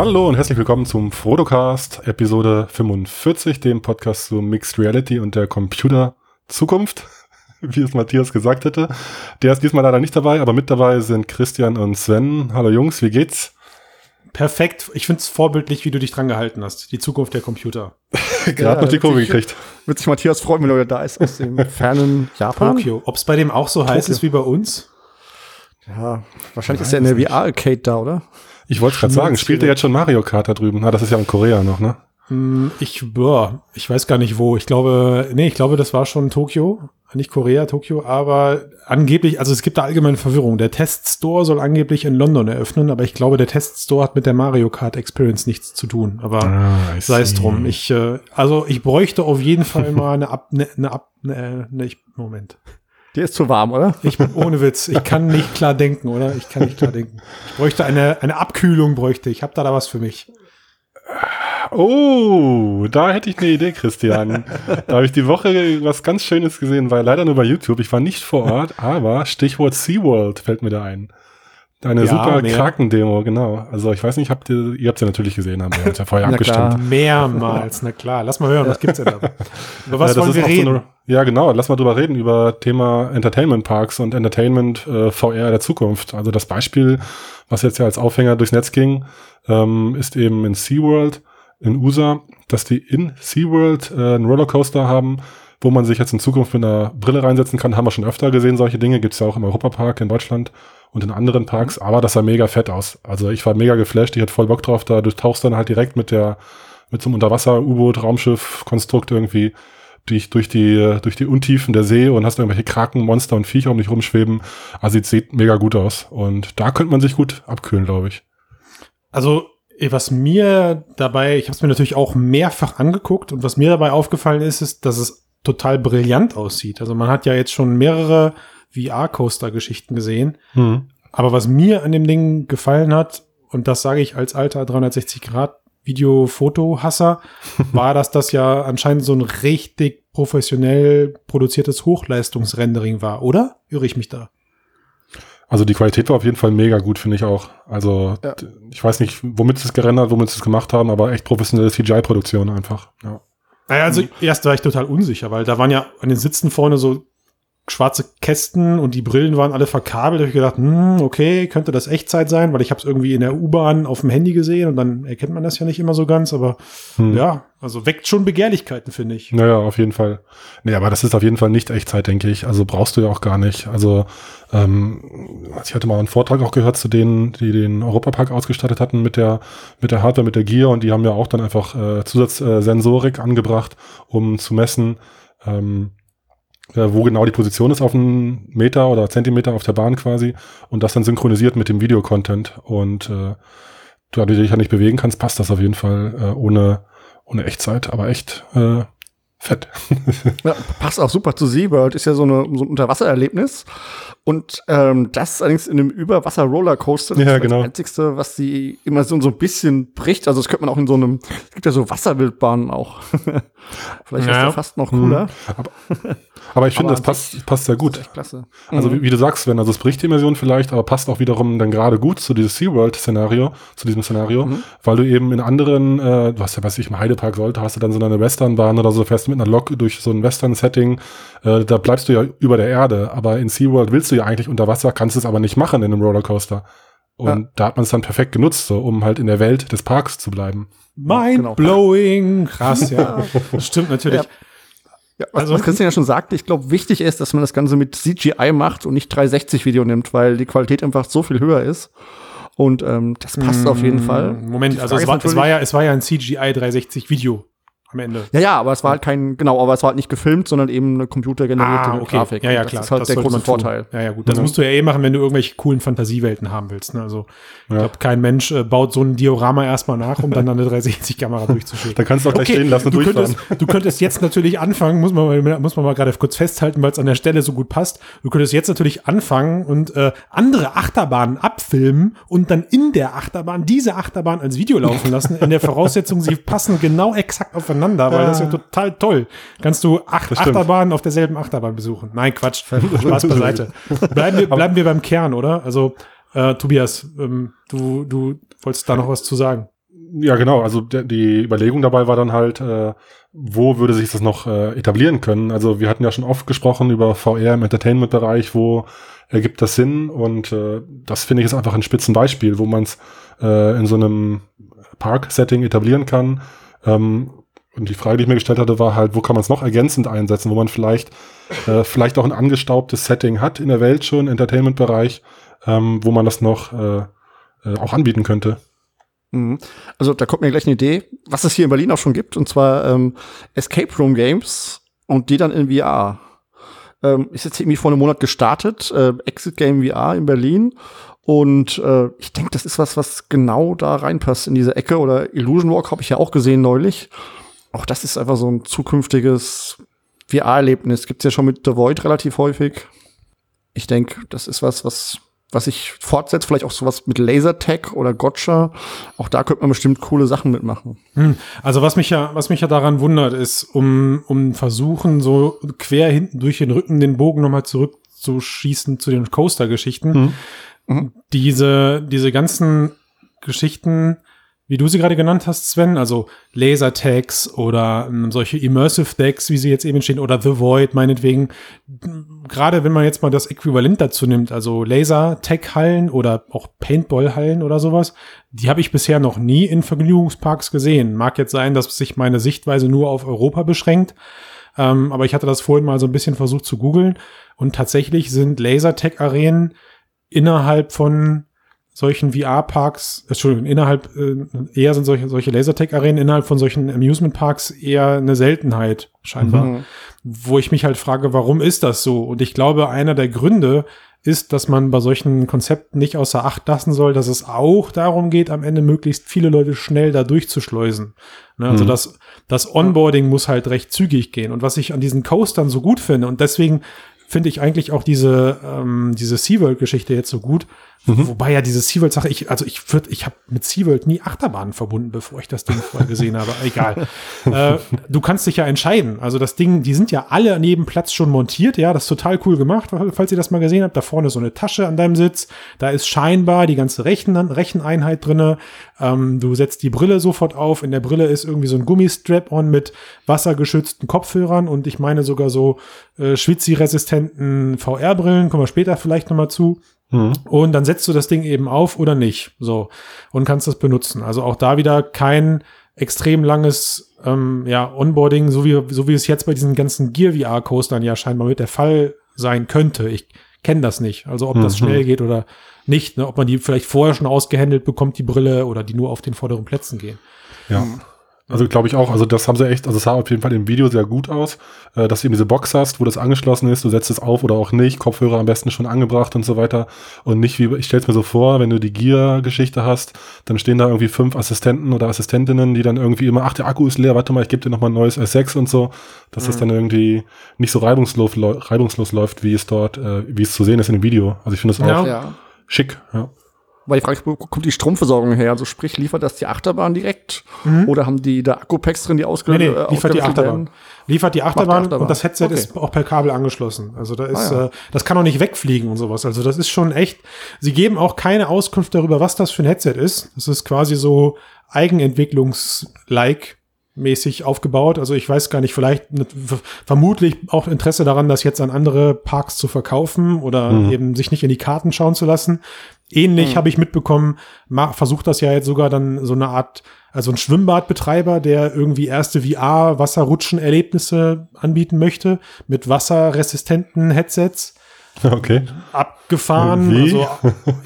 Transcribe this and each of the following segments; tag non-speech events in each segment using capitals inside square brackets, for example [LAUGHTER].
Hallo und herzlich willkommen zum Frodocast, Episode 45, dem Podcast zu Mixed Reality und der Computer Zukunft, [LAUGHS] wie es Matthias gesagt hätte. Der ist diesmal leider nicht dabei, aber mit dabei sind Christian und Sven. Hallo Jungs, wie geht's? Perfekt. Ich finde es vorbildlich, wie du dich dran gehalten hast. Die Zukunft der Computer. [LAUGHS] Gerade ja, noch die Kurve gekriegt. Wird sich Matthias freuen, wenn er da ist aus dem [LAUGHS] fernen Japan. Tokio. Ob es bei dem auch so heiß ist wie bei uns? Ja, wahrscheinlich Nein, ist er in der VR-Arcade da, oder? Ich wollte gerade sagen, spielt er jetzt schon Mario Kart da drüben? Ah, das ist ja in Korea noch, ne? Hm, ich, boah, ich weiß gar nicht wo. Ich glaube, nee, ich glaube, das war schon Tokio. Nicht Korea, Tokio, aber angeblich, also es gibt da allgemeine Verwirrung. Der Teststore soll angeblich in London eröffnen, aber ich glaube, der Teststore hat mit der Mario Kart Experience nichts zu tun. Aber ah, sei es drum. Ich, äh, also ich bräuchte auf jeden Fall mal eine Ab, eine, eine Ab, eine, ne, ich, Moment. Der ist zu warm, oder? Ich bin ohne Witz. Ich kann nicht klar denken, oder? Ich kann nicht klar denken. Ich bräuchte eine, eine Abkühlung, bräuchte ich. Hab da da was für mich. Oh, da hätte ich eine Idee, Christian. da habe ich die Woche was ganz Schönes gesehen, war leider nur bei YouTube. Ich war nicht vor Ort, aber Stichwort SeaWorld fällt mir da ein. Eine ja, super Kraken-Demo, genau. Also ich weiß nicht, habt ihr, ihr habt ja natürlich gesehen, haben wir uns ja vorher [LAUGHS] abgestimmt. Klar. Mehrmals, na klar. Lass mal hören, was gibt's denn da? [LAUGHS] Über was ja, wollen wir reden? So eine, ja, genau. Lass mal drüber reden, über Thema Entertainment Parks und Entertainment äh, VR der Zukunft. Also das Beispiel, was jetzt ja als Aufhänger durchs Netz ging, ähm, ist eben in SeaWorld in USA, dass die in SeaWorld äh, einen Rollercoaster haben, wo man sich jetzt in Zukunft mit einer Brille reinsetzen kann. Haben wir schon öfter gesehen, solche Dinge. Gibt's ja auch im Europapark in Deutschland und in anderen Parks. Aber das sah mega fett aus. Also ich war mega geflasht. Ich hatte voll Bock drauf. Da du tauchst dann halt direkt mit der, mit so einem Unterwasser-U-Boot, Raumschiff, Konstrukt irgendwie dich durch die, durch die Untiefen der See und hast irgendwelche Kraken, Monster und Viecher um dich rumschweben. Also es sieht mega gut aus. Und da könnte man sich gut abkühlen, glaube ich. Also was mir dabei, ich habe es mir natürlich auch mehrfach angeguckt und was mir dabei aufgefallen ist, ist, dass es total brillant aussieht. Also man hat ja jetzt schon mehrere VR-Coaster-Geschichten gesehen. Mhm. Aber was mir an dem Ding gefallen hat, und das sage ich als alter 360 Grad Video-Foto-Hasser, [LAUGHS] war, dass das ja anscheinend so ein richtig professionell produziertes Hochleistungsrendering war, oder? Irre ich mich da? Also die Qualität war auf jeden Fall mega gut, finde ich auch. Also ja. ich weiß nicht, womit sie es gerendert, womit sie es gemacht haben, aber echt professionelle CGI-Produktion einfach. Ja. Naja, also erst war ich total unsicher, weil da waren ja an den Sitzen vorne so schwarze Kästen und die Brillen waren alle verkabelt. Da habe ich gedacht, hm, okay, könnte das Echtzeit sein, weil ich habe es irgendwie in der U-Bahn auf dem Handy gesehen und dann erkennt man das ja nicht immer so ganz. Aber hm. ja, also weckt schon Begehrlichkeiten, finde ich. Naja, auf jeden Fall. Nee, aber das ist auf jeden Fall nicht Echtzeit, denke ich. Also brauchst du ja auch gar nicht. Also ähm, ich hatte mal einen Vortrag auch gehört zu denen, die den Europapark ausgestattet hatten mit der mit der Hardware, mit der Gear und die haben ja auch dann einfach äh, Zusatzsensorik äh, angebracht, um zu messen. Ähm, äh, wo genau die Position ist auf einen Meter oder Zentimeter auf der Bahn quasi und das dann synchronisiert mit dem Videocontent und äh, da du dich ja nicht bewegen kannst, passt das auf jeden Fall äh, ohne, ohne Echtzeit, aber echt äh, fett. [LAUGHS] ja, passt auch super zu SeaWorld, ist ja so, eine, so ein Unterwassererlebnis. Und ähm, das allerdings in einem Überwasser-Rollercoaster. Das ja, ist genau. das Einzige, was die immer so, ein bisschen bricht. Also das könnte man auch in so einem, es gibt ja so Wasserwildbahnen auch. [LAUGHS] Vielleicht ja. ist das fast noch cooler. Mhm. Aber, aber ich finde, das passt, passt sehr gut. klasse. Also mhm. wie, wie, du sagst, wenn also es bricht die Immersion vielleicht, aber passt auch wiederum dann gerade gut zu diesem SeaWorld-Szenario, zu diesem Szenario, mhm. weil du eben in anderen, äh, du hast ja, weiß ich, im Heidepark sollte, hast du dann so eine Westernbahn oder so, fährst mit einer Lok durch so ein Western-Setting, äh, da bleibst du ja über der Erde, aber in SeaWorld willst du ja eigentlich unter Wasser, kannst es aber nicht machen in einem Rollercoaster. Und ja. da hat man es dann perfekt genutzt, so, um halt in der Welt des Parks zu bleiben. Mind genau. blowing. Krass, ja. [LAUGHS] Das stimmt natürlich. Ja. Ja, was, also, was Christian ja schon sagte, ich glaube, wichtig ist, dass man das Ganze mit CGI macht und nicht 360-Video nimmt, weil die Qualität einfach so viel höher ist. Und ähm, das passt auf jeden Fall. Moment, also es war, es war, ja, es war ja ein CGI 360-Video am Ende. Ja, ja, aber es war halt kein, genau, aber es war halt nicht gefillt, sondern eben eine computergenerierte ah, okay. Grafik. Ja, ja, klar. Das ist halt das der große Vorteil. Ja, ja, gut. Das mhm. musst du ja eh machen, wenn du irgendwelche coolen Fantasiewelten haben willst. Ne? Also, ich glaube, kein Mensch äh, baut so ein Diorama erstmal nach, um dann eine 360-Kamera [LAUGHS] durchzuschicken. Da kannst du auch gleich okay, stehen lassen und du könntest, du könntest jetzt natürlich anfangen, muss man mal, muss man mal gerade kurz festhalten, weil es an der Stelle so gut passt. Du könntest jetzt natürlich anfangen und äh, andere Achterbahnen abfilmen und dann in der Achterbahn diese Achterbahn als Video laufen lassen, in der Voraussetzung, sie passen genau exakt aufeinander, weil das ja total toll. Kannst du acht Achterbahnen auf derselben Achterbahn besuchen. Nein, Quatsch. [LAUGHS] Spaß beiseite. [LAUGHS] Bleiben wir, bleiben wir beim Kern, oder? Also, äh, Tobias, ähm, du, du wolltest da noch was zu sagen. Ja, genau. Also die Überlegung dabei war dann halt, äh, wo würde sich das noch äh, etablieren können? Also wir hatten ja schon oft gesprochen über VR im Entertainment-Bereich, wo ergibt das Sinn und äh, das finde ich ist einfach ein Spitzenbeispiel, wo man es äh, in so einem Park-Setting etablieren kann. Ähm, und die Frage, die ich mir gestellt hatte, war halt, wo kann man es noch ergänzend einsetzen, wo man vielleicht äh, vielleicht auch ein angestaubtes Setting hat in der Welt schon, Entertainment-Bereich, ähm, wo man das noch äh, äh, auch anbieten könnte. Mhm. Also da kommt mir gleich eine Idee, was es hier in Berlin auch schon gibt, und zwar ähm, Escape Room Games und die dann in VR. Ähm, ist jetzt irgendwie vor einem Monat gestartet, äh, Exit Game VR in Berlin. Und äh, ich denke, das ist was, was genau da reinpasst in diese Ecke. Oder Illusion Walk habe ich ja auch gesehen neulich. Auch das ist einfach so ein zukünftiges VR-Erlebnis. Gibt's ja schon mit The Void relativ häufig. Ich denke, das ist was, was was ich fortsetzt, vielleicht auch sowas mit Lasertag oder Gotcha. Auch da könnte man bestimmt coole Sachen mitmachen. Hm. Also was mich ja, was mich ja daran wundert, ist, um, um versuchen, so quer hinten durch den Rücken den Bogen nochmal zurückzuschießen zu den Coaster-Geschichten. Hm. Mhm. Diese, diese ganzen Geschichten wie du sie gerade genannt hast, Sven, also Laser-Tags oder ähm, solche Immersive Decks, wie sie jetzt eben stehen, oder The Void meinetwegen. Gerade wenn man jetzt mal das Äquivalent dazu nimmt, also Laser-Tag-Hallen oder auch Paintball-Hallen oder sowas, die habe ich bisher noch nie in Vergnügungsparks gesehen. Mag jetzt sein, dass sich meine Sichtweise nur auf Europa beschränkt, ähm, aber ich hatte das vorhin mal so ein bisschen versucht zu googeln und tatsächlich sind Laser-Tag-Arenen innerhalb von solchen VR-Parks, Entschuldigung, innerhalb, äh, eher sind solche, solche Lasertag-Arenen innerhalb von solchen Amusement-Parks eher eine Seltenheit, scheinbar. Mhm. Wo ich mich halt frage, warum ist das so? Und ich glaube, einer der Gründe ist, dass man bei solchen Konzepten nicht außer Acht lassen soll, dass es auch darum geht, am Ende möglichst viele Leute schnell da durchzuschleusen. Ne? Also mhm. das, das Onboarding muss halt recht zügig gehen. Und was ich an diesen Coastern so gut finde, und deswegen finde ich eigentlich auch diese, ähm, diese SeaWorld-Geschichte jetzt so gut, Mhm. Wobei ja diese SeaWorld-Sache, ich, also ich würde, ich habe mit SeaWorld nie Achterbahnen verbunden, bevor ich das Ding vorher gesehen habe. Egal. [LAUGHS] äh, du kannst dich ja entscheiden. Also das Ding, die sind ja alle neben Platz schon montiert, ja, das ist total cool gemacht, falls ihr das mal gesehen habt. Da vorne so eine Tasche an deinem Sitz. Da ist scheinbar die ganze Rechen, Recheneinheit drinne. Ähm, du setzt die Brille sofort auf. In der Brille ist irgendwie so ein Gummistrap-on mit wassergeschützten Kopfhörern und ich meine sogar so äh, schwitzi-resistenten VR-Brillen. Kommen wir später vielleicht nochmal zu. Mhm. Und dann setzt du das Ding eben auf oder nicht. So. Und kannst das benutzen. Also auch da wieder kein extrem langes ähm, ja, Onboarding, so wie, so wie es jetzt bei diesen ganzen Gear VR-Coastern ja scheinbar mit der Fall sein könnte. Ich kenne das nicht. Also ob das mhm. schnell geht oder nicht. Ne? Ob man die vielleicht vorher schon ausgehändelt bekommt, die Brille, oder die nur auf den vorderen Plätzen gehen. Ja. Also glaube ich auch, also das haben sie echt, also es sah auf jeden Fall im Video sehr gut aus, äh, dass du eben diese Box hast, wo das angeschlossen ist, du setzt es auf oder auch nicht, Kopfhörer am besten schon angebracht und so weiter und nicht wie, ich stelle es mir so vor, wenn du die Gear-Geschichte hast, dann stehen da irgendwie fünf Assistenten oder Assistentinnen, die dann irgendwie immer, ach, der Akku ist leer, warte mal, ich gebe dir nochmal ein neues S6 und so, dass mhm. das dann irgendwie nicht so reibungslos, reibungslos läuft, wie es dort, äh, wie es zu sehen ist in dem Video. Also ich finde das auch ja. schick, ja. Weil die Frage ist, wo kommt die Stromversorgung her? Also sprich, liefert das die Achterbahn direkt? Mhm. Oder haben die da Akku-Packs drin, die ausgelöst nee, nee, liefert die Achterbahn. Werden? Liefert die Achterbahn, die Achterbahn, und das Headset okay. ist auch per Kabel angeschlossen. Also da ist, ah, ja. äh, das kann auch nicht wegfliegen und sowas. Also das ist schon echt, sie geben auch keine Auskunft darüber, was das für ein Headset ist. Das ist quasi so Eigenentwicklungs-like mäßig aufgebaut. Also ich weiß gar nicht, vielleicht vermutlich auch Interesse daran, das jetzt an andere Parks zu verkaufen oder mhm. eben sich nicht in die Karten schauen zu lassen. Ähnlich mhm. habe ich mitbekommen, versucht das ja jetzt sogar dann so eine Art, also ein Schwimmbadbetreiber, der irgendwie erste VR-Wasserrutschen-Erlebnisse anbieten möchte mit wasserresistenten Headsets. Okay. Abgefahren. Wie? Also,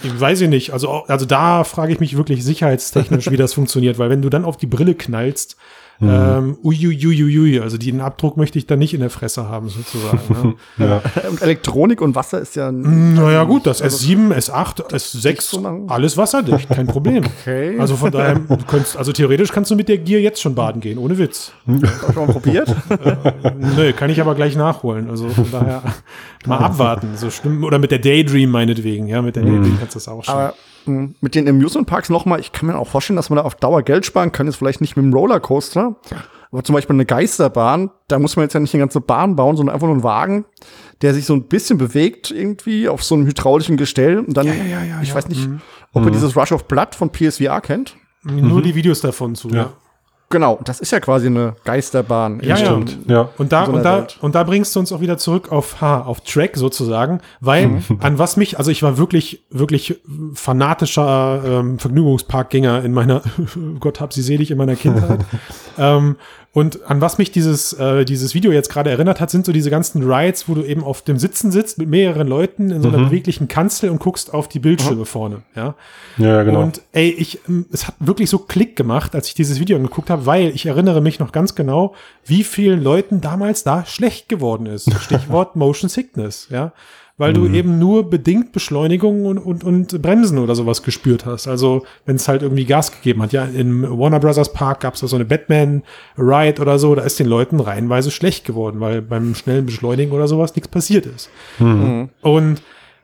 ich weiß ich nicht. Also, also da frage ich mich wirklich sicherheitstechnisch, wie das funktioniert, weil wenn du dann auf die Brille knallst, Mhm. Ähm, uiuiuiui, also den Abdruck möchte ich da nicht in der Fresse haben, sozusagen. Ne? [LAUGHS] ja. [LAUGHS] Und Elektronik und Wasser ist ja. Naja, gut, das also, S7, S8, S6, alles wasserdicht, kein Problem. Okay. Also von daher, du könntest, also theoretisch kannst du mit der Gier jetzt schon baden gehen, ohne Witz. [LAUGHS] Hast du schon mal probiert? äh, nö, kann ich aber gleich nachholen. Also von daher mal abwarten. So schlimm. Oder mit der Daydream meinetwegen, ja, mit der Daydream mhm. kannst du das auch schon. Aber mit den Amusement Parks nochmal, ich kann mir auch vorstellen, dass man da auf Dauer Geld sparen kann, ist vielleicht nicht mit dem Rollercoaster, aber zum Beispiel eine Geisterbahn, da muss man jetzt ja nicht eine ganze Bahn bauen, sondern einfach nur einen Wagen, der sich so ein bisschen bewegt irgendwie auf so einem hydraulischen Gestell und dann, ja, ja, ja, ich weiß nicht, mhm. ob ihr mhm. dieses Rush of Blood von PSVR kennt. Nur die Videos davon zu. Ja. Genau, das ist ja quasi eine Geisterbahn. Ja, ja. Stimmt, ja. Und da, so und, da, Welt. und da bringst du uns auch wieder zurück auf, ha, auf Track sozusagen, weil Mhm. an was mich, also ich war wirklich, wirklich fanatischer ähm, Vergnügungsparkgänger in meiner, [LAUGHS] Gott hab sie selig in meiner Kindheit. [LAUGHS] ähm, und an was mich dieses, äh, dieses Video jetzt gerade erinnert hat, sind so diese ganzen Rides, wo du eben auf dem Sitzen sitzt mit mehreren Leuten in so einer beweglichen Kanzel und guckst auf die Bildschirme vorne, ja. Ja, ja, genau. Und ey, ich, ähm, es hat wirklich so Klick gemacht, als ich dieses Video angeguckt habe, weil ich erinnere mich noch ganz genau, wie vielen Leuten damals da schlecht geworden ist. Stichwort [LAUGHS] Motion Sickness, ja. Weil du eben nur bedingt Beschleunigung und, und, und Bremsen oder sowas gespürt hast. Also, wenn es halt irgendwie Gas gegeben hat. Ja, im Warner Brothers Park gab es da so eine Batman-Ride oder so, da ist den Leuten reihenweise schlecht geworden, weil beim schnellen Beschleunigen oder sowas nichts passiert ist. Und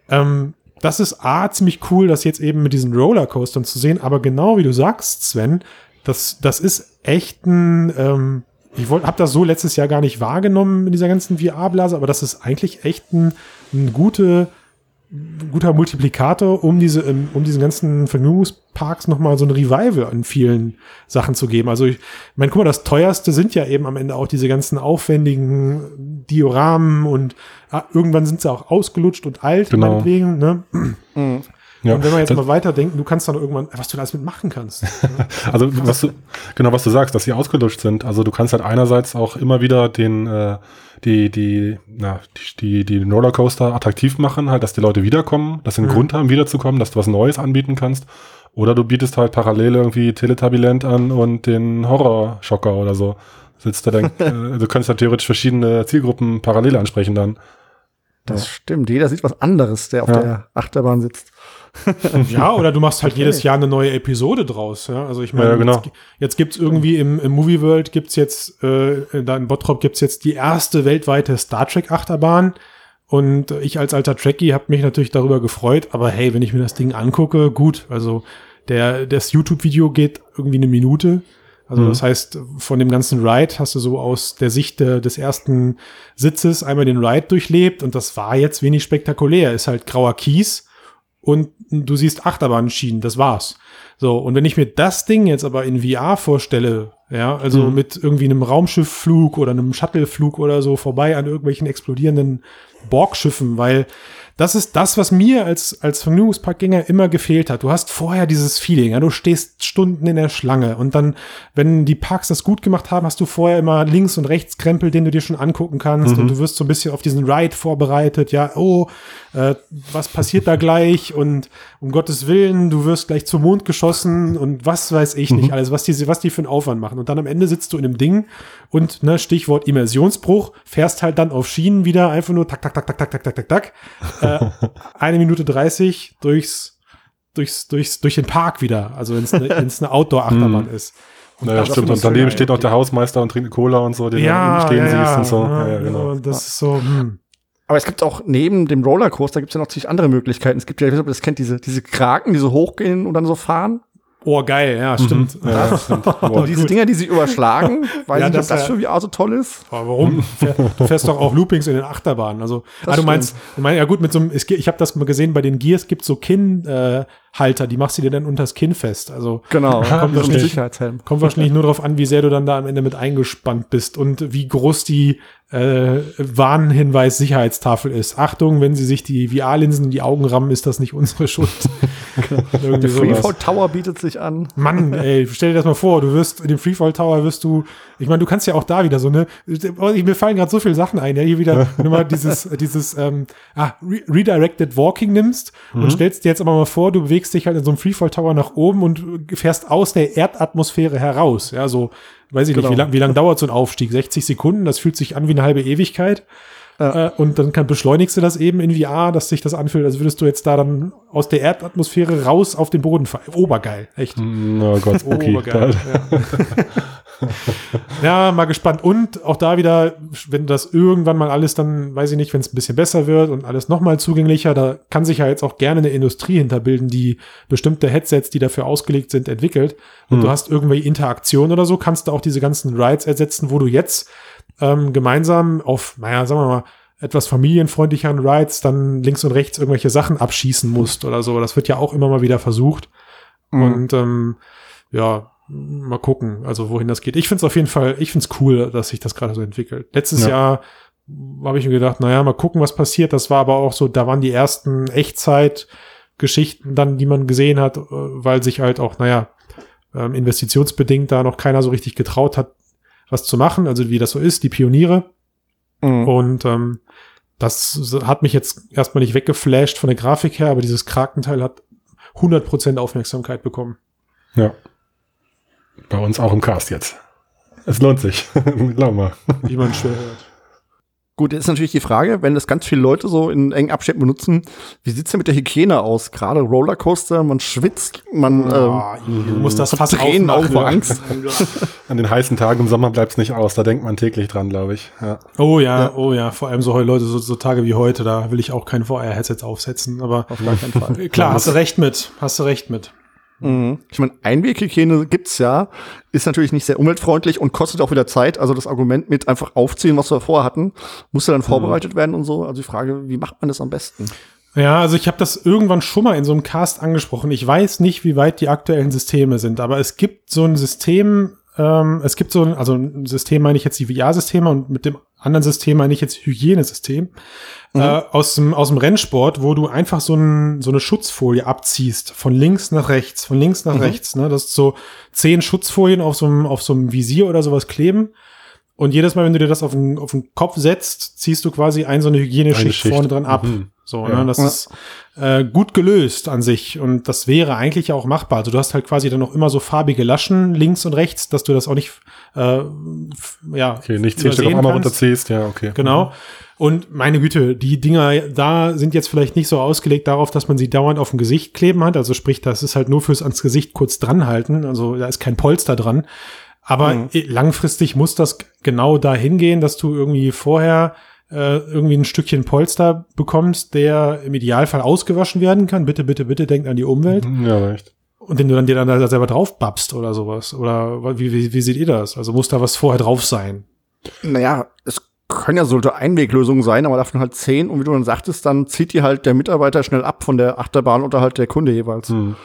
ähm, das ist A, ziemlich cool, das jetzt eben mit diesen Rollercoastern zu sehen, aber genau wie du sagst, Sven, das, das ist echt ein, ähm, ich wollte, habe das so letztes Jahr gar nicht wahrgenommen in dieser ganzen VR-Blase, aber das ist eigentlich echt ein, ein gute, guter Multiplikator, um diese, um diesen ganzen Vergnügungsparks nochmal so ein Revival an vielen Sachen zu geben. Also ich meine, guck mal, das teuerste sind ja eben am Ende auch diese ganzen aufwendigen Dioramen und ah, irgendwann sind sie auch ausgelutscht und alt, Genau. meinetwegen, ne? ja. Und wenn wir jetzt Das- mal weiterdenken, du kannst dann irgendwann, was du da alles mitmachen kannst. [LAUGHS] Also was du, genau was du sagst, dass sie ausgelutscht sind. Also du kannst halt einerseits auch immer wieder den äh, die die na, die die, die Rollercoaster attraktiv machen, halt, dass die Leute wiederkommen, dass sie einen Grund haben wiederzukommen, dass du was Neues anbieten kannst. Oder du bietest halt parallel irgendwie Teletubbilent an und den Horrorschocker oder so. Sitzt da dann, [LAUGHS] äh, du kannst ja theoretisch verschiedene Zielgruppen parallel ansprechen dann. Das stimmt. Jeder sieht was anderes, der auf Ja. der Achterbahn sitzt. [LAUGHS] Ja, oder du machst halt jedes Jahr eine neue Episode draus. Ja? Also ich meine, Ja, genau. jetzt, jetzt gibt's irgendwie im, im Movie World gibt's jetzt, äh, da in Bottrop gibt's jetzt die erste weltweite Star Trek Achterbahn. Und ich als alter Trekkie habe mich natürlich darüber gefreut. Aber hey, wenn ich mir das Ding angucke, gut. Also der, das YouTube-Video geht irgendwie eine Minute. Also das heißt, von dem ganzen Ride hast du so aus der Sicht der, des ersten Sitzes einmal den Ride durchlebt und das war jetzt wenig spektakulär. Ist halt grauer Kies und du siehst Achterbahnschienen, das war's. So, und wenn ich mir das Ding jetzt aber in VR vorstelle, ja, also mit irgendwie einem Raumschiffflug oder einem Shuttleflug oder so vorbei an irgendwelchen explodierenden Borgschiffen, weil das ist das, was mir als, als Vergnügungsparkgänger immer gefehlt hat. Du hast vorher dieses Feeling, ja, du stehst Stunden in der Schlange und dann, wenn die Parks das gut gemacht haben, hast du vorher immer links und rechts Krempel, den du dir schon angucken kannst und du wirst so ein bisschen auf diesen Ride vorbereitet, ja, oh, äh, was passiert da gleich? Und um Gottes Willen, du wirst gleich zum Mond geschossen und was weiß ich nicht alles, was die, was die für einen Aufwand machen. Und dann am Ende sitzt du in einem Ding und, ne, Stichwort Immersionsbruch, fährst halt dann auf Schienen wieder einfach nur tak, tak, tak, tak, tak, tak, tak, tak, tak, [LAUGHS] äh, eine Minute dreißig durchs, durchs, durchs, durch den Park wieder, also wenn es eine, eine Outdoor-Achterbahn ist. Und Naja, stimmt. Und daneben steht auch der Hausmeister und trinkt Cola und so, den du ja, stehen ja, siehst ja, und so. Ja, Ja, ja, genau. Das ist so, hm. Aber es gibt auch neben dem Rollercoaster gibt es ja noch zig andere Möglichkeiten. Es gibt ja, ich weiß nicht, ob ihr das kennt, diese, diese Kraken, die so hochgehen und dann so fahren. Oh, geil, ja, stimmt. Ja, ja, stimmt. [LAUGHS] Und diese Dinger, die sich überschlagen, weiß Ja, ich nicht, ob das, das äh, für VR so toll ist. Aber warum? Du fährst doch auch Loopings in den Achterbahnen. Also, ah, du meinst, du meinst, ja gut, mit so einem, ich habe das mal gesehen, bei den Gears gibt so Kinnhalter, äh, Halter, die machst du dir dann unters Kinn fest. Also Genau, kommt wahrscheinlich, kommt wahrscheinlich nur darauf an, wie sehr du dann da am Ende mit eingespannt bist und wie groß die äh, Warnhinweis-Sicherheitstafel ist. Achtung, wenn sie sich die VR-Linsen in die Augen rammen, ist das nicht unsere Schuld. [LAUGHS] Der. Freefall Tower bietet sich an. Mann, ey, stell dir das mal vor, du wirst in dem Freefall Tower wirst du, ich meine, du kannst ja auch da wieder so ne, oh, mir fallen gerade so viele Sachen ein, ja, hier wieder, [LAUGHS] wenn du mal dieses, dieses, ähm, ah, Re Redirected Walking nimmst und stellst dir jetzt aber mal vor, du bewegst dich halt in so einem Freefall Tower nach oben und fährst aus der Erdatmosphäre heraus, ja, so, weiß ich Genau. nicht, wie lang, wie lang dauert so ein Aufstieg? 60 Sekunden, das fühlt sich an wie eine halbe Ewigkeit. Ja. Äh, und dann kann, beschleunigst du das eben in VR, dass sich das anfühlt, als würdest du jetzt da dann aus der Erdatmosphäre raus auf den Boden fahren. Obergeil, echt. Oh Gott, spooky. Obergeil. Ja. [LAUGHS] ja, mal gespannt. Und auch da wieder, wenn das irgendwann mal alles dann, weiß ich nicht, wenn es ein bisschen besser wird und alles nochmal zugänglicher, da kann sich ja jetzt auch gerne eine Industrie hinterbilden, die bestimmte Headsets, die dafür ausgelegt sind, entwickelt. Und du hast irgendwelche Interaktion oder so, kannst du auch diese ganzen Rides ersetzen, wo du jetzt ähm, gemeinsam auf, naja, sagen wir mal, etwas familienfreundlicheren Rides dann links und rechts irgendwelche Sachen abschießen musst oder so. Das wird ja auch immer mal wieder versucht. Und ähm, ja, mal gucken, also wohin das geht. Ich finde es auf jeden Fall, ich finde es cool, dass sich das gerade so entwickelt. Letztes ja. Jahr habe ich mir gedacht, naja, mal gucken, was passiert. Das war aber auch so, da waren die ersten Echtzeit-Geschichten dann, die man gesehen hat, äh, weil sich halt auch, naja, ähm, investitionsbedingt da noch keiner so richtig getraut hat, was zu machen. Also wie das so ist, die Pioniere. Mhm. Und ähm, das hat mich jetzt erstmal nicht weggeflasht von der Grafik her, aber dieses Krakenteil hat 100% Aufmerksamkeit bekommen. Ja. Bei uns auch im Cast jetzt. Es lohnt sich. [LAUGHS] Glaub mal. Wie man schwer hört. Gut, jetzt ist natürlich die Frage, wenn das ganz viele Leute so in engen Abständen benutzen, wie sieht's denn mit der Hygiene aus? Gerade Rollercoaster, man schwitzt, man oh, ähm, muss das fast Tränen Augen vor Angst. [LAUGHS] An den heißen Tagen im Sommer bleibt's nicht aus, da denkt man täglich dran, glaube ich. Ja. Oh ja, ja, oh ja, vor allem so Leute, so, so Tage wie heute, da will ich auch kein VR-Headset aufsetzen, aber auf gar keinen Fall. Klar, hast du recht mit, hast du recht mit. Mhm. Ich meine, Einweghygiene gibt's ja, ist natürlich nicht sehr umweltfreundlich und kostet auch wieder Zeit. Also das Argument mit einfach aufziehen, was wir vorher hatten, musste dann mhm. vorbereitet mhm. werden und so. Also die Frage, wie macht man das am besten? Ja, also ich habe das irgendwann schon mal in so einem Cast angesprochen. Ich weiß nicht, wie weit die aktuellen Systeme sind, aber es gibt so ein System, ähm, es gibt so ein, also ein System meine ich jetzt die VR-Systeme und mit dem anderen System meine ich jetzt Hygienesystem mhm. äh, aus, dem, aus dem Rennsport, wo du einfach so, ein, so eine Schutzfolie abziehst, von links nach rechts, von links nach mhm. rechts. Ne? Das ist so zehn Schutzfolien auf so, einem, auf so einem Visier oder sowas kleben. Und jedes Mal, wenn du dir das auf den, auf den Kopf setzt, ziehst du quasi ein so eine Hygieneschicht eine vorne dran ab. Mhm. So, ja. ne, das ja. ist äh, gut gelöst an sich und das wäre eigentlich auch machbar. Also du hast halt quasi dann noch immer so farbige Laschen links und rechts, dass du das auch nicht äh, ja okay, nicht zehn Stück auf einmal runterziehst, ja okay. Genau. Und meine Güte, die Dinger da sind jetzt vielleicht nicht so ausgelegt darauf, dass man sie dauernd auf dem Gesicht kleben hat. Also sprich, das ist halt nur fürs ans Gesicht kurz dran halten. Also da ist kein Polster dran. Aber mhm. langfristig muss das genau dahin gehen, dass du irgendwie vorher äh, irgendwie ein Stückchen Polster bekommst, der im Idealfall ausgewaschen werden kann. Bitte, bitte, bitte denkt an die Umwelt. Mhm, ja, recht. Und den du dann dir dann da selber drauf babst oder sowas. Oder wie, wie, wie seht ihr das? Also muss da was vorher drauf sein? Naja, es können ja sollte Einweglösungen sein, aber davon halt zehn. Und wie du dann sagtest, dann zieht die halt der Mitarbeiter schnell ab von der Achterbahn oder halt der Kunde jeweils. Hm.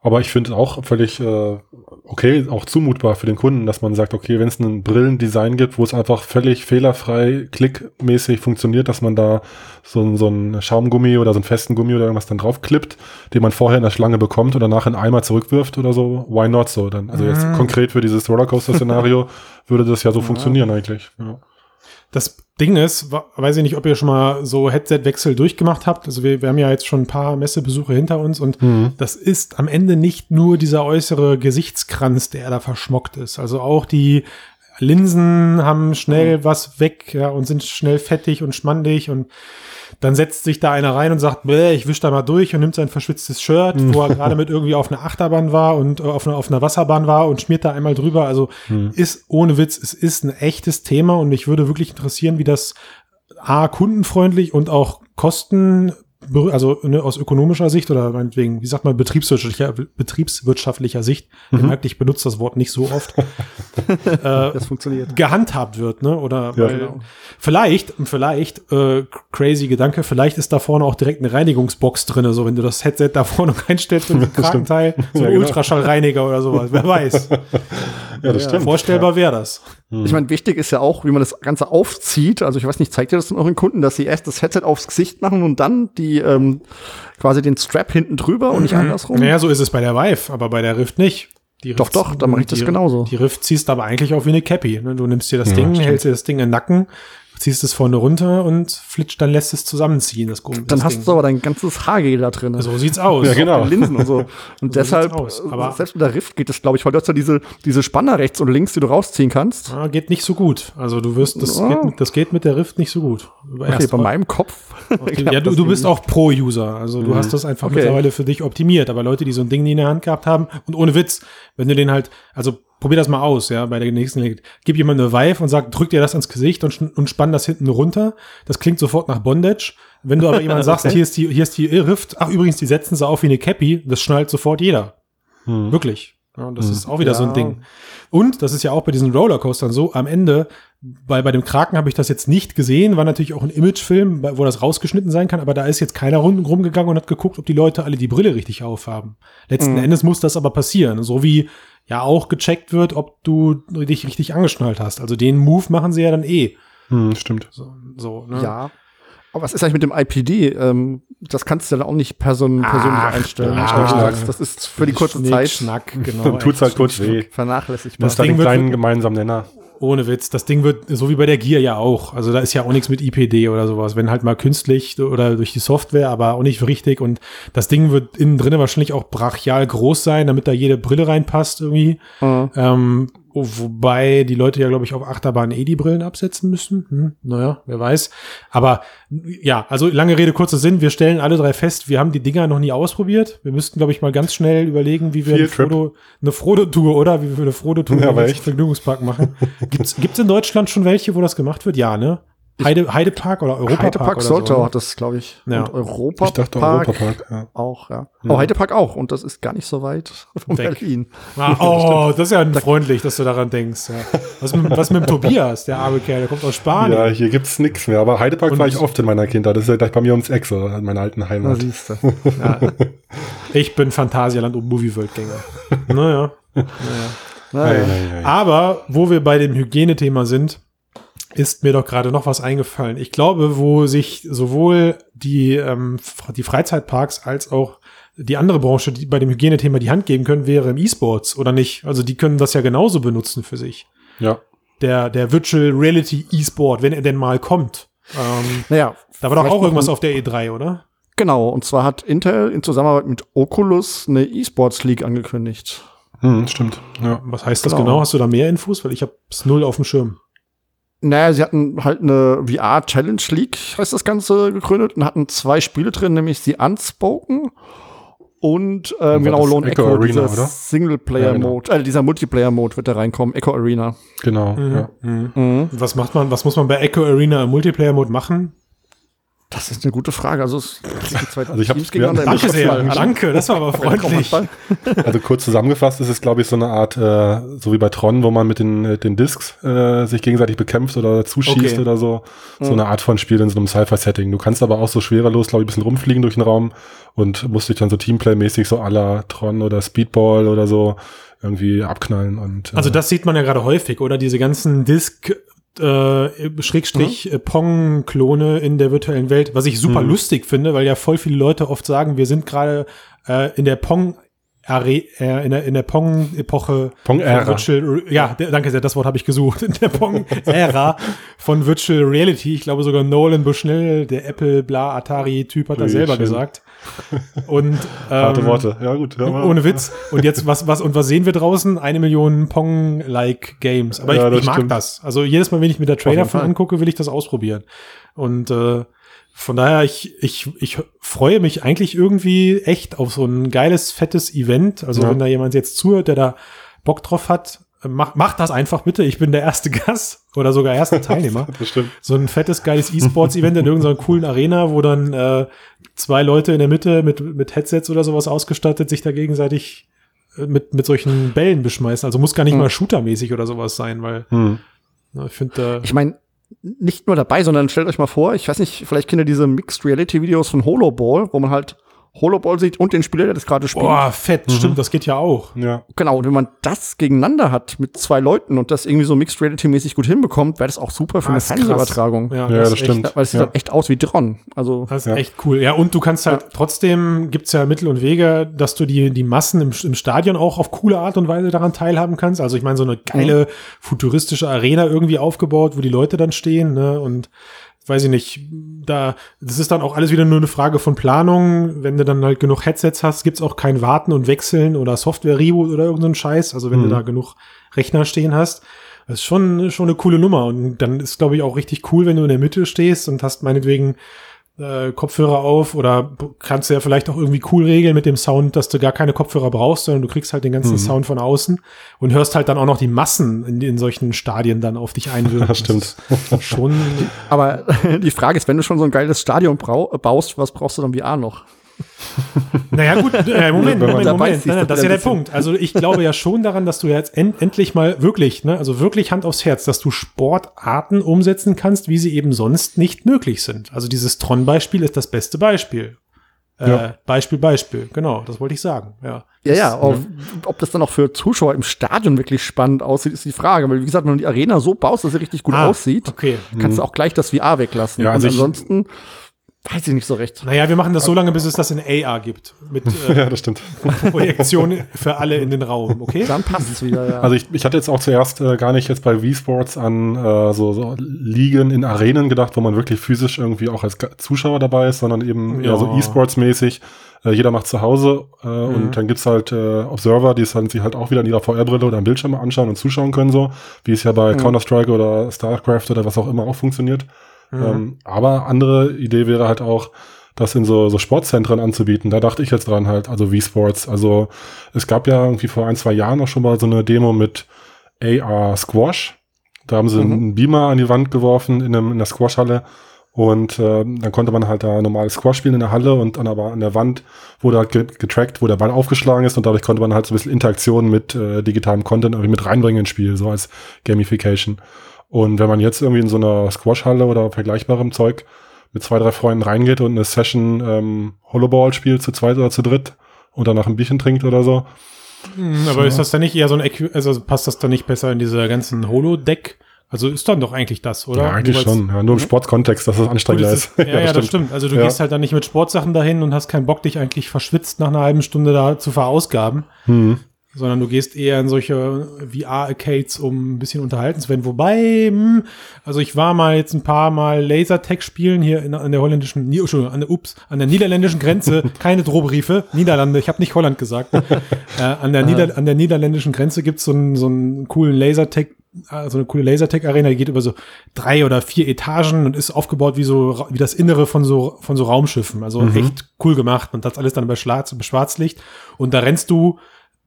Aber ich finde auch völlig äh, okay, auch zumutbar für den Kunden, dass man sagt, okay, wenn es ein Brillendesign gibt, wo es einfach völlig fehlerfrei, klickmäßig funktioniert, dass man da so, so ein Schaumgummi oder so einen festen Gummi oder irgendwas dann draufklippt, den man vorher in der Schlange bekommt oder nachher in Eimer zurückwirft oder so, why not so dann? Also jetzt mhm. konkret für dieses Rollercoaster-Szenario [LAUGHS] würde das ja so ja. funktionieren eigentlich. Ja. Das Ding ist, weiß ich nicht, ob ihr schon mal so Headset-Wechsel durchgemacht habt. Also wir, wir, haben ja jetzt schon ein paar Messebesuche hinter uns und mhm. das ist am Ende nicht nur dieser äußere Gesichtskranz, der da verschmockt ist. Also auch die Linsen haben schnell mhm. was weg ja, und sind schnell fettig und schmandig und dann setzt sich da einer rein und sagt, ich wisch da mal durch und nimmt sein verschwitztes Shirt, mhm. wo er gerade mit irgendwie auf einer Achterbahn war und äh, auf, einer, auf einer Wasserbahn war und schmiert da einmal drüber. Also mhm. ist ohne Witz, es ist ein echtes Thema und mich würde wirklich interessieren, wie das A, kundenfreundlich und auch kosten also ne, aus ökonomischer Sicht oder meinetwegen, wie sagt man, betriebswirtschaftlicher, betriebswirtschaftlicher Sicht, mhm. merkt, ich benutze das Wort nicht so oft, [LAUGHS] äh, das funktioniert. gehandhabt wird, ne? Oder ja, weil genau. vielleicht, vielleicht, äh, crazy Gedanke, vielleicht ist da vorne auch direkt eine Reinigungsbox drin, so wenn du das Headset da vorne [LAUGHS] reinstellst und ein Kragenteil, so ein ja, genau. Ultraschallreiniger oder sowas, wer weiß. [LAUGHS] ja, das ja, stimmt. Vorstellbar wäre das. Hm. Ich meine, wichtig ist ja auch, wie man das Ganze aufzieht. Also ich weiß nicht, zeigt ihr das dann euren Kunden, dass sie erst das Headset aufs Gesicht machen und dann die ähm, quasi den Strap hinten drüber und nicht mhm. andersrum? Naja, so ist es bei der Vive, aber bei der Rift nicht. Die Rift, doch, doch, dann mache ich das die, genauso. Die Rift ziehst aber eigentlich auch wie eine Cappy. Ne? Du nimmst dir das ja, Ding, stimmt. hältst dir das Ding in den Nacken ziehst es vorne runter und flitscht, dann lässt es zusammenziehen, das Gummi. Dann hast Ding. du aber dein ganzes Haargel da drin. So sieht's aus. Ja, genau. Linsen und so. [LAUGHS] Und so deshalb, aber selbst mit der Rift geht das, glaube ich, weil du hast ja diese, diese Spanner rechts und links, die du rausziehen kannst. Ja, geht nicht so gut. Also du wirst, das, ja. geht, das geht mit der Rift nicht so gut. Okay, Erst bei meinem Kopf. [LAUGHS] ja, du, du bist auch Pro-User. Also du mhm. hast das einfach okay. mittlerweile für dich optimiert. Aber Leute, die so ein Ding nie in der Hand gehabt haben und ohne Witz, wenn du den halt, also probier das mal aus, ja, bei der nächsten Gelegenheit. Gib jemand eine Vive und sag, drück dir das ans Gesicht und, und spann das hinten runter. Das klingt sofort nach Bondage. Wenn du aber jemand [LAUGHS] sagst, okay. hier ist die, hier ist die Rift, ach übrigens, die setzen sie auf wie eine Cappy, das schnallt sofort jeder. Hm. Wirklich. Ja, das hm. ist auch wieder ja. so ein Ding. Und das ist ja auch bei diesen Rollercoastern so, am Ende, bei, bei dem Kraken habe ich das jetzt nicht gesehen, war natürlich auch ein Imagefilm, wo das rausgeschnitten sein kann, aber da ist jetzt keiner rum, rumgegangen und hat geguckt, ob die Leute alle die Brille richtig aufhaben. Letzten mhm. Endes muss das aber passieren. So wie ja auch gecheckt wird, ob du dich richtig angeschnallt hast. Also den Move machen sie ja dann eh. Hm, stimmt. So, so ne? Ja. Aber was ist eigentlich mit dem IPD? Ähm, das kannst du dann auch nicht person persönlich Ach, einstellen. ja, Ich glaube, Schnack. das, ist für die kurze Schnick, Zeit Schnack, [LAUGHS] genau. Tut's halt kurz weh. vernachlässigbar. Das ist dann den kleinen gemeinsamen Nenner. Ohne Witz. Das Ding wird, so wie bei der Gear ja auch. Also da ist ja auch nichts mit IPD oder sowas. Wenn halt mal künstlich oder durch die Software, aber auch nicht richtig. Und das Ding wird innen drinne wahrscheinlich auch brachial groß sein, damit da jede Brille reinpasst irgendwie. Mhm. Ähm, oh, wobei die Leute ja, glaube ich, auf Achterbahn eh die Brillen absetzen müssen. Hm, naja, wer weiß. Aber ja, also lange Rede, kurzer Sinn. Wir stellen alle drei fest, wir haben die Dinger noch nie ausprobiert. Wir müssten, glaube ich, mal ganz schnell überlegen, wie wir eine. Frodo, eine Frodo-Tour, oder? Wie wir eine Frodo-Tour Ja, im. Vergnügungspark machen. Gibt's, gibt's in Deutschland schon welche, wo das gemacht wird? Ja, ne? Heide, Heidepark oder Europapark Heidepark oder sollte so, ne? auch das, glaube ich. Ja. Und Europapark Ich dachte Europapark. Ja. auch, ja. Oh, Heidepark auch. Und das ist gar nicht so weit [LAUGHS] von Weg. Berlin. Ah, [LAUGHS] oh, das ist ja freundlich, dass du daran denkst. Ja. Was, mit, was mit dem Tobias, der arme Kerl, der kommt aus Spanien. ja, hier gibt's nix mehr. Aber Heidepark Und- war ich oft in meiner Kindheit. Das ist ja gleich bei mir ums Eck, so in meiner alten Heimat. siehst du. [LAUGHS] Ja. Ich bin Phantasialand und Movie World Gänger. Naja. naja. Naja. Ei. Aber wo wir bei dem Hygienethema sind, ist mir doch gerade noch was eingefallen. Ich glaube, wo sich sowohl die, ähm, die Freizeitparks als auch die andere Branche, die bei dem Hygienethema die Hand geben können, wäre im E-Sports oder nicht. Also die können das ja genauso benutzen für sich. Ja. Der, der Virtual Reality E-Sport, wenn er denn mal kommt. Ähm, Naja, da war doch auch irgendwas auf der E3, oder? Genau, und zwar hat Intel in Zusammenarbeit mit Oculus eine E-Sports League angekündigt. Hm, stimmt. Ja. Was heißt das Genau. genau? Hast du da mehr Infos? Weil ich habe es null auf dem Schirm. Naja, sie hatten halt eine VR Challenge League, heißt das Ganze, gegründet und hatten zwei Spiele drin, nämlich die Unspoken und ähm, war genau Lone Echo Echo, Arena, dieser? Singleplayer-Mode, äh, dieser Multiplayer-Mode wird da reinkommen, Echo Arena. Genau. Mhm. Ja. Mhm. Mhm. Was macht man, was muss man bei Echo Arena im Multiplayer-Mode machen? Das ist eine gute Frage. Also, es die zwei [LAUGHS] Also ich hab- Teams gegeneinander Danke sehr. Danke, das war aber [LAUGHS] freundlich. [LAUGHS] Also kurz zusammengefasst ist es, glaube ich, so eine Art, äh, so wie bei Tron, wo man mit den, äh, den Discs äh, sich gegenseitig bekämpft oder zuschießt Okay. oder so. So Mhm. eine Art von Spiel in so einem Sci-Fi-Setting. Du kannst aber auch so schwerelos, glaube ich, ein bisschen rumfliegen durch den Raum und musst dich dann so Teamplay-mäßig so à la Tron oder Speedball oder so irgendwie abknallen und äh, Also das sieht man ja gerade häufig, oder? Diese ganzen Disk äh, Schrägstrich äh, Pong-Klone in der virtuellen Welt, was ich super Mhm. lustig finde, weil ja voll viele Leute oft sagen, wir sind gerade äh, in der Pong Are äh, in der, in der Pong-Epoche Pong-Ära. von Virtual, ja, danke sehr, das Wort habe ich gesucht. [LAUGHS] In der Pong-Ära von Virtual Reality. Ich glaube sogar Nolan Bushnell, der Apple, bla, Atari-Typ, hat das selber schön. gesagt. Und harte ähm, Worte. Ja gut. Ohne Witz. Und jetzt, was, was, und was sehen wir draußen? Eine Million Pong-like Games. Aber Ja, ich, ich mag stimmt. das. Also jedes Mal, wenn ich mir der Trailer von angucke, will ich das ausprobieren. Und äh, von daher, ich, ich, ich freue mich eigentlich irgendwie echt auf so ein geiles, fettes Event. Also Ja. wenn da jemand jetzt zuhört, der da Bock drauf hat, mach, mach das einfach bitte. Ich bin der erste [LAUGHS] Gast oder sogar erste [LAUGHS] Teilnehmer Das stimmt. so ein fettes, geiles E-Sports-Event in irgendeiner coolen Arena, wo dann äh, zwei Leute in der Mitte mit, mit Headsets oder sowas ausgestattet sich da gegenseitig äh, mit, mit solchen Bällen beschmeißen. Also muss gar nicht Hm. mal shootermäßig oder sowas sein, weil Hm. na, ich finde, äh, Ich meine, nicht nur dabei, sondern stellt euch mal vor, ich weiß nicht, vielleicht kennt ihr diese Mixed Reality Videos von Holoball, wo man halt Holoball sieht und den Spieler, der das gerade spielt. boah, fett, stimmt, das geht ja auch. Ja. Genau, und wenn man das gegeneinander hat mit zwei Leuten und das irgendwie so Mixed Reality mäßig gut hinbekommt, wäre das auch super für Ah, eine. Fernsehübertragung. Ja, Ja, das, das echt- stimmt. Weil es sieht Ja. dann echt aus wie Dron. Also, Das ist Ja. echt cool. Ja, und du kannst halt trotzdem, gibt's ja Mittel und Wege, dass du die, die Massen im, im Stadion auch auf coole Art und Weise daran teilhaben kannst. Also ich meine, so eine geile futuristische Arena irgendwie aufgebaut, wo die Leute dann stehen, ne? Und weiß ich nicht, da, das ist dann auch alles wieder nur eine Frage von Planung. Wenn du dann halt genug Headsets hast, gibt's auch kein Warten und Wechseln oder Software-Reboot oder irgendein Scheiß. Also wenn du Mhm. da genug Rechner stehen hast. Das ist schon, schon eine coole Nummer. Und dann ist, glaube ich, auch richtig cool, wenn du in der Mitte stehst und hast meinetwegen äh, Kopfhörer auf oder kannst du ja vielleicht auch irgendwie cool regeln mit dem Sound, dass du gar keine Kopfhörer brauchst, sondern du kriegst halt den ganzen Mhm. Sound von außen und hörst halt dann auch noch die Massen in, in solchen Stadien dann auf dich einwirken. [LAUGHS] Das stimmt. Schon, aber [LAUGHS] die Frage ist, wenn du schon so ein geiles Stadion baust, was brauchst du dann VR noch? Naja gut, äh, [LAUGHS] Moment, Moment, Moment. Nein, das ist ja der Punkt. Also ich glaube ja schon daran, dass du jetzt en endlich mal wirklich, ne, also wirklich Hand aufs Herz, dass du Sportarten umsetzen kannst, wie sie eben sonst nicht möglich sind. Also dieses Tron-Beispiel ist das beste Beispiel. Äh, ja. Beispiel, Beispiel, genau, das wollte ich sagen, ja. Ja, ja, auf, ob das dann auch für Zuschauer im Stadion wirklich spannend aussieht, ist die Frage. Weil, wie gesagt, wenn du die Arena so baust, dass sie richtig gut ah, aussieht, okay. kannst du mhm. auch gleich das VR weglassen. Ja, also Und ansonsten Weiß ich nicht so recht. Naja, wir machen das so lange, bis es das in AR gibt. Mit [LAUGHS] äh, ja, das stimmt. Projektion für alle in den Raum, okay? Dann passt es wieder, ja. Also ich, ich hatte jetzt auch zuerst äh, gar nicht jetzt bei V-Sports an äh, so, so Ligen in Arenen gedacht, wo man wirklich physisch irgendwie auch als Zuschauer dabei ist, sondern eben ja. eher so E-Sports-mäßig. Äh, jeder macht zu Hause äh, mhm. und dann gibt's halt äh, Observer, die es dann sich halt auch wieder in ihrer VR-Brille oder am Bildschirm anschauen und zuschauen können, so wie es ja bei mhm. Counter-Strike oder StarCraft oder was auch immer auch funktioniert. Mhm. Ähm, aber andere Idee wäre halt auch, das in so, so Sportzentren anzubieten. Da dachte ich jetzt dran halt, also V-Sports. Also es gab ja irgendwie vor ein, zwei Jahren auch schon mal so eine Demo mit AR Squash. Da haben sie mhm. einen Beamer an die Wand geworfen in, einem, in der Squash-Halle und äh, dann konnte man halt da normales Squash spielen in der Halle und dann aber an der Wand wurde halt getrackt, wo der Ball aufgeschlagen ist und dadurch konnte man halt so ein bisschen Interaktion mit äh, digitalem Content irgendwie mit reinbringen ins Spiel, so als Gamification. Und wenn man jetzt irgendwie in so einer Squash-Halle oder vergleichbarem Zeug mit zwei, drei Freunden reingeht und eine Session ähm, Hollowball spielt zu zweit oder zu dritt und danach ein Bierchen trinkt oder so. Hm, aber ist das dann nicht eher so ein, Äqu also passt das dann nicht besser in dieser ganzen Holodeck? Also ist dann doch eigentlich das, oder? Ja, eigentlich schon. Ja, nur im Sportkontext, dass das anstrengender ist. [LAUGHS] Ja, ja, ja, das stimmt. Also du ja. gehst halt dann nicht mit Sportsachen dahin und hast keinen Bock, dich eigentlich verschwitzt nach einer halben Stunde da zu verausgaben. Hm sondern du gehst eher in solche VR-Arcades, um ein bisschen unterhalten zu werden. Wobei, hm, also ich war mal jetzt ein paar Mal Lasertag spielen hier in, an der holländischen, an der, ups, an der niederländischen Grenze. [LAUGHS] Keine Drohbriefe, Niederlande, ich habe nicht Holland gesagt. [LAUGHS] äh, an, der Nieder, an der niederländischen Grenze gibt's so einen, so einen coolen Lasertag so eine coole Lasertech-Arena, die geht über so drei oder vier Etagen und ist aufgebaut wie so, wie das Innere von so, von so Raumschiffen. Also mhm. echt cool gemacht und das alles dann bei Schwarzlicht. Und da rennst du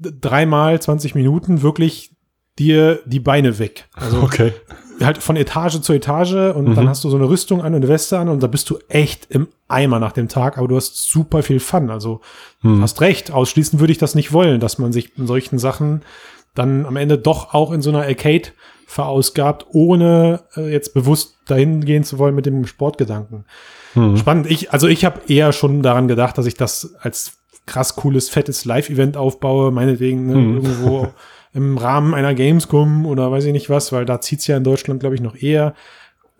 dreimal 20 Minuten wirklich dir die Beine weg. Also okay. halt von Etage zu Etage und mhm. dann hast du so eine Rüstung an und eine Weste an und da bist du echt im Eimer nach dem Tag, aber du hast super viel Fun. Also mhm. hast recht, ausschließen würde ich das nicht wollen, dass man sich in solchen Sachen dann am Ende doch auch in so einer Arcade verausgabt, ohne äh, jetzt bewusst dahin gehen zu wollen mit dem Sportgedanken. Mhm. Spannend. Ich, also ich habe eher schon daran gedacht, dass ich das als krass cooles, fettes Live-Event aufbaue, meinetwegen ne, mhm. irgendwo [LAUGHS] im Rahmen einer Gamescom oder weiß ich nicht was, weil da zieht's ja in Deutschland, glaube ich, noch eher.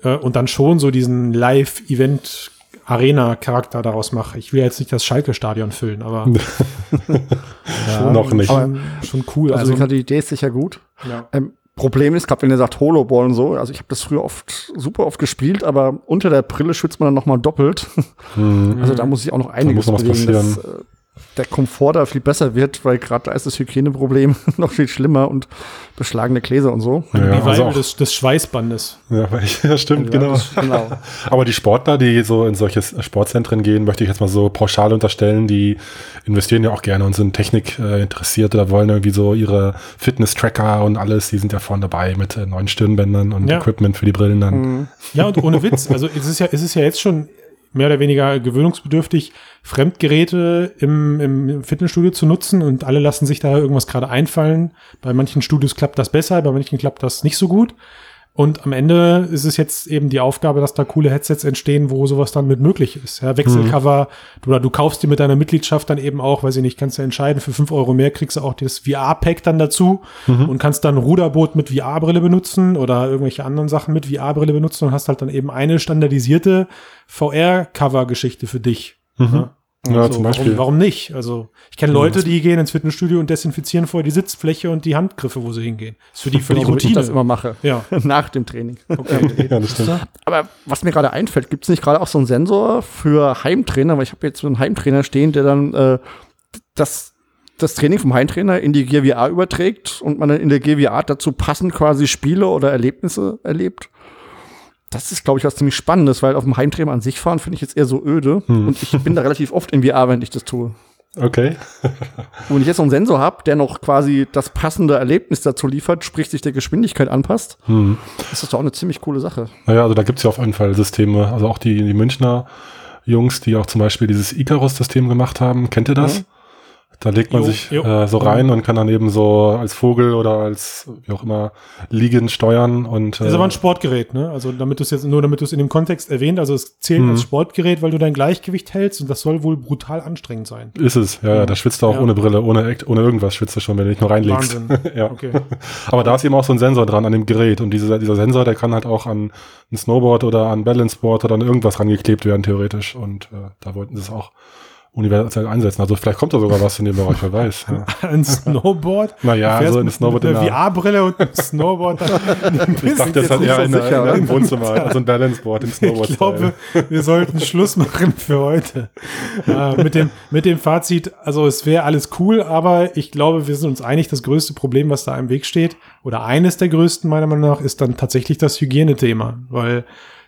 Äh, und dann schon so diesen Live-Event Arena-Charakter daraus mache. Ich will jetzt nicht das Schalke-Stadion füllen, aber [LAUGHS] ja, noch nicht. Aber schon cool. Also, also die Idee ist sicher gut. Ja. Ähm, Problem ist, gerade wenn ihr sagt Holoball und so, also ich habe das früher oft super oft gespielt, aber unter der Brille schwitzt man dann noch mal doppelt. Mhm. Also da muss ich auch noch einiges da muss noch was passieren. Das, äh, der Komfort da viel besser wird, weil gerade da ist das Hygieneproblem [LAUGHS] noch viel schlimmer und beschlagene Gläser und so. Ja, die also des, des Schweißbandes. Ja, [LAUGHS] ja stimmt, ja, genau. Das, genau. [LAUGHS] Aber die Sportler, die so in solche Sportzentren gehen, möchte ich jetzt mal so pauschal unterstellen, die investieren ja auch gerne und sind Technik äh, interessiert oder wollen irgendwie so ihre Fitness-Tracker und alles, die sind ja vorne dabei mit äh, neuen Stirnbändern und ja. Equipment für die Brillen dann. Mhm. Ja, und ohne Witz, also es ist ja, es ist ja jetzt schon mehr oder weniger gewöhnungsbedürftig, Fremdgeräte im, im Fitnessstudio zu nutzen und alle lassen sich da irgendwas gerade einfallen. Bei manchen Studios klappt das besser, bei manchen klappt das nicht so gut. Und am Ende ist es jetzt eben die Aufgabe, dass da coole Headsets entstehen, wo sowas dann mit möglich ist. Ja, Wechselcover, mhm. oder du kaufst dir mit deiner Mitgliedschaft dann eben auch, weiß ich nicht, kannst du entscheiden, für fünf Euro mehr kriegst du auch das VR-Pack dann dazu mhm. und kannst dann Ruderboot mit VR-Brille benutzen oder irgendwelche anderen Sachen mit VR-Brille benutzen und hast halt dann eben eine standardisierte VR-Cover-Geschichte für dich. Mhm. Ja. Ja, so, zum Beispiel. Warum, warum, nicht? Also, ich kenne Leute, die gehen ins Fitnessstudio und desinfizieren vorher die Sitzfläche und die Handgriffe, wo sie hingehen. Das ist für die völlig Routine. ich das immer mache. Ja. [LAUGHS] Nach dem Training. [LAUGHS] Okay. ja, das stimmt. Aber was mir gerade einfällt, gibt es nicht gerade auch so einen Sensor für Heimtrainer? Weil ich habe jetzt so einen Heimtrainer stehen, der dann äh, das, das Training vom Heimtrainer in die GWA überträgt und man dann in der GWA dazu passend quasi Spiele oder Erlebnisse erlebt das ist, glaube ich, was ziemlich Spannendes, weil auf dem Heimtraining an sich fahren finde ich jetzt eher so öde. Hm. Und ich bin da [LAUGHS] relativ oft in VR, wenn ich das tue. Okay. [LAUGHS] und wenn ich jetzt noch einen Sensor habe, der noch quasi das passende Erlebnis dazu liefert, sprich sich der Geschwindigkeit anpasst, hm. ist das doch auch eine ziemlich coole Sache. Naja, also da gibt es ja auf jeden Fall Systeme. Also auch die, die Münchner Jungs, die auch zum Beispiel dieses Icarus-System gemacht haben. Kennt ihr das? Mhm. Da legt man Jo, sich jo. Äh, so rein und kann dann eben so als Vogel oder als wie auch immer liegend steuern und Das ist aber ein Sportgerät, ne? Also damit du es jetzt nur, damit du es in dem Kontext erwähnt, also es zählt Mhm. als Sportgerät, weil du dein Gleichgewicht hältst und das soll wohl brutal anstrengend sein. ist es. Ja, ja, da schwitzt du auch Ja. ohne Brille, ohne ohne irgendwas schwitzt du schon, wenn du dich nur reinlegst. Wahnsinn. [LAUGHS] ja. Okay. Aber da ist eben auch so ein Sensor dran an dem Gerät und dieser, dieser Sensor, der kann halt auch an ein Snowboard oder an Balanceboard oder an irgendwas rangeklebt werden, theoretisch. Und äh, da wollten sie es auch universell einsetzen. Also vielleicht kommt da sogar was in dem Bereich, wer weiß. [LAUGHS] Ja. Ein Snowboard. [LAUGHS] Naja, fährst also ein Snowboard mit in einer VR-Brille und einem Snowboard. [LAUGHS] Ich dachte halt nicht eher so in, sicher, in der, im? Wohnzimmer, also ein Balanceboard im Snowboard. Ich glaube, wir sollten Schluss machen für heute. Äh, mit, dem, mit dem Fazit, also es wäre alles cool, aber ich glaube, wir sind uns einig, das größte Problem, was da im Weg steht, oder eines der größten meiner Meinung nach, ist dann tatsächlich das Hygienethema, weil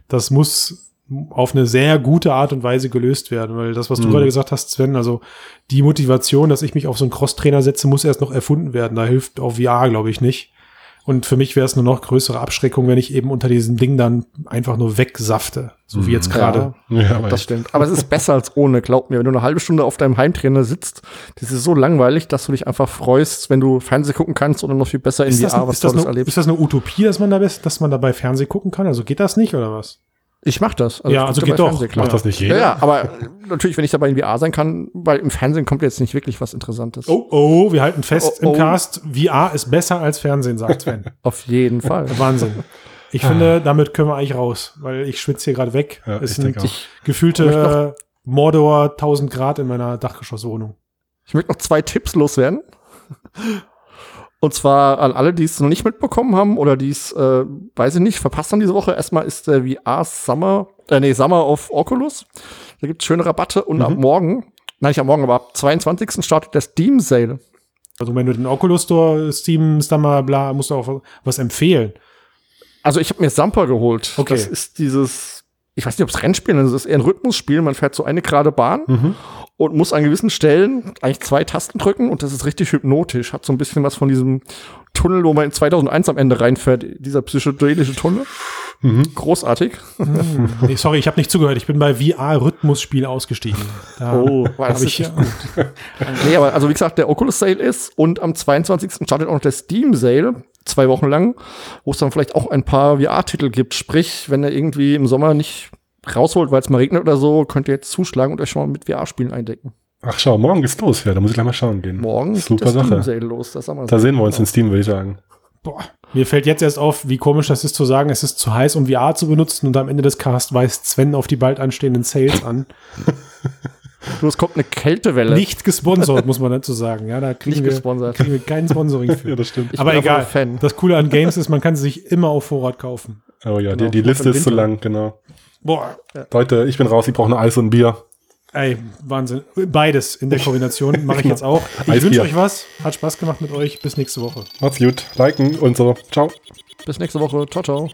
das muss auf eine sehr gute Art und Weise gelöst werden, weil das, was du Mhm. gerade gesagt hast, Sven, also die Motivation, dass ich mich auf so einen Cross-Trainer setze, muss erst noch erfunden werden. Da hilft auch VR, glaube ich, nicht. Und für mich wäre es eine noch größere Abschreckung, wenn ich eben unter diesem Ding dann einfach nur wegsafte. So wie jetzt gerade. Ja, aber Das stimmt. Aber es ist besser als ohne, glaub mir. Wenn du eine halbe Stunde auf deinem Heimtrainer sitzt, das ist so langweilig, dass du dich einfach freust, wenn du Fernsehen gucken kannst oder noch viel besser in Ist das, VR was ist, das eine, erlebst. ist das eine Utopie, dass man, da, best- dass man dabei Fernsehen gucken kann? Also geht das nicht oder was? Ich mach das. Ja, ich also geht doch. Macht das nicht Ja, jeder? ja, aber [LAUGHS] natürlich, wenn ich dabei in VR sein kann, weil im Fernsehen kommt jetzt nicht wirklich was Interessantes. Oh, oh, wir halten fest Oh, oh. im Cast, VR ist besser als Fernsehen, sagt Sven. [LAUGHS] Auf jeden Fall. Wahnsinn. Ich finde, damit können wir eigentlich raus, weil ich schwitze hier gerade weg. Ja, es ich sind gefühlte Mordor 1000 Grad in meiner Dachgeschosswohnung. ich möchte noch zwei Tipps loswerden. Und zwar an alle, die es noch nicht mitbekommen haben oder die es, äh, weiß ich nicht, verpasst haben diese Woche. Erstmal ist der VR Summer, äh, nee, Summer of Oculus. Da gibt es schöne Rabatte und ab morgen, nein, nicht am Morgen, aber ab 22. startet der Steam Sale. Also wenn du den Oculus Store, Steam, Stammer, bla, musst du auch was empfehlen. Also ich habe mir Sampa geholt. Okay. Das ist dieses, ich weiß nicht, ob es Rennspiel ist, das ist eher ein Rhythmusspiel. Man fährt so eine gerade Bahn Mhm. Und muss an gewissen Stellen eigentlich zwei Tasten drücken und das ist richtig hypnotisch. Hat so ein bisschen was von diesem Tunnel, wo man in 2001 am Ende reinfährt, dieser psychedelische Tunnel. Mhm. Großartig. Nee, sorry, ich habe nicht zugehört. Ich bin bei VR-Rhythmusspiel ausgestiegen. Da Oh, das ich, nicht [LAUGHS] Nee, aber also wie gesagt, der Oculus Sale ist und am 22. startet auch noch der Steam Sale, zwei Wochen lang, wo es dann vielleicht auch ein paar VR-Titel gibt. Sprich, wenn ihr irgendwie im Sommer nicht rausholt, weil es mal regnet oder so, könnt ihr jetzt zuschlagen und euch schon mal mit VR-Spielen eindecken. Ach schau, morgen geht's los. Ja, da muss ich gleich mal schauen gehen. Morgen Super Sache. Sale los. Das haben wir Da sehen wir uns in Steam, würde ich sagen. boah, mir fällt jetzt erst auf, wie komisch das ist zu sagen, es ist zu heiß, um VR zu benutzen und am Ende des Casts weist Sven auf die bald anstehenden Sales an. [LAUGHS] Du, es kommt eine Kältewelle. Nicht gesponsert, muss man dazu sagen. Ja, da kriegen, Nicht wir, gesponsert. kriegen wir kein Sponsoring [LAUGHS] für. Ja, das stimmt. Ich Aber egal. Das Coole an Games ist, man kann sie sich immer auf Vorrat kaufen. Oh ja, Genau, die, die Liste ist zu lang, genau. Boah, Leute, ich bin raus, ich brauche nur Eis und Bier. ey, Wahnsinn. Beides in der Kombination mache [LAUGHS] ich jetzt auch. Ich wünsche euch was. Hat Spaß gemacht mit euch. Bis nächste Woche. Macht's gut, liken und so. Ciao. Bis nächste Woche. Ciao, ciao.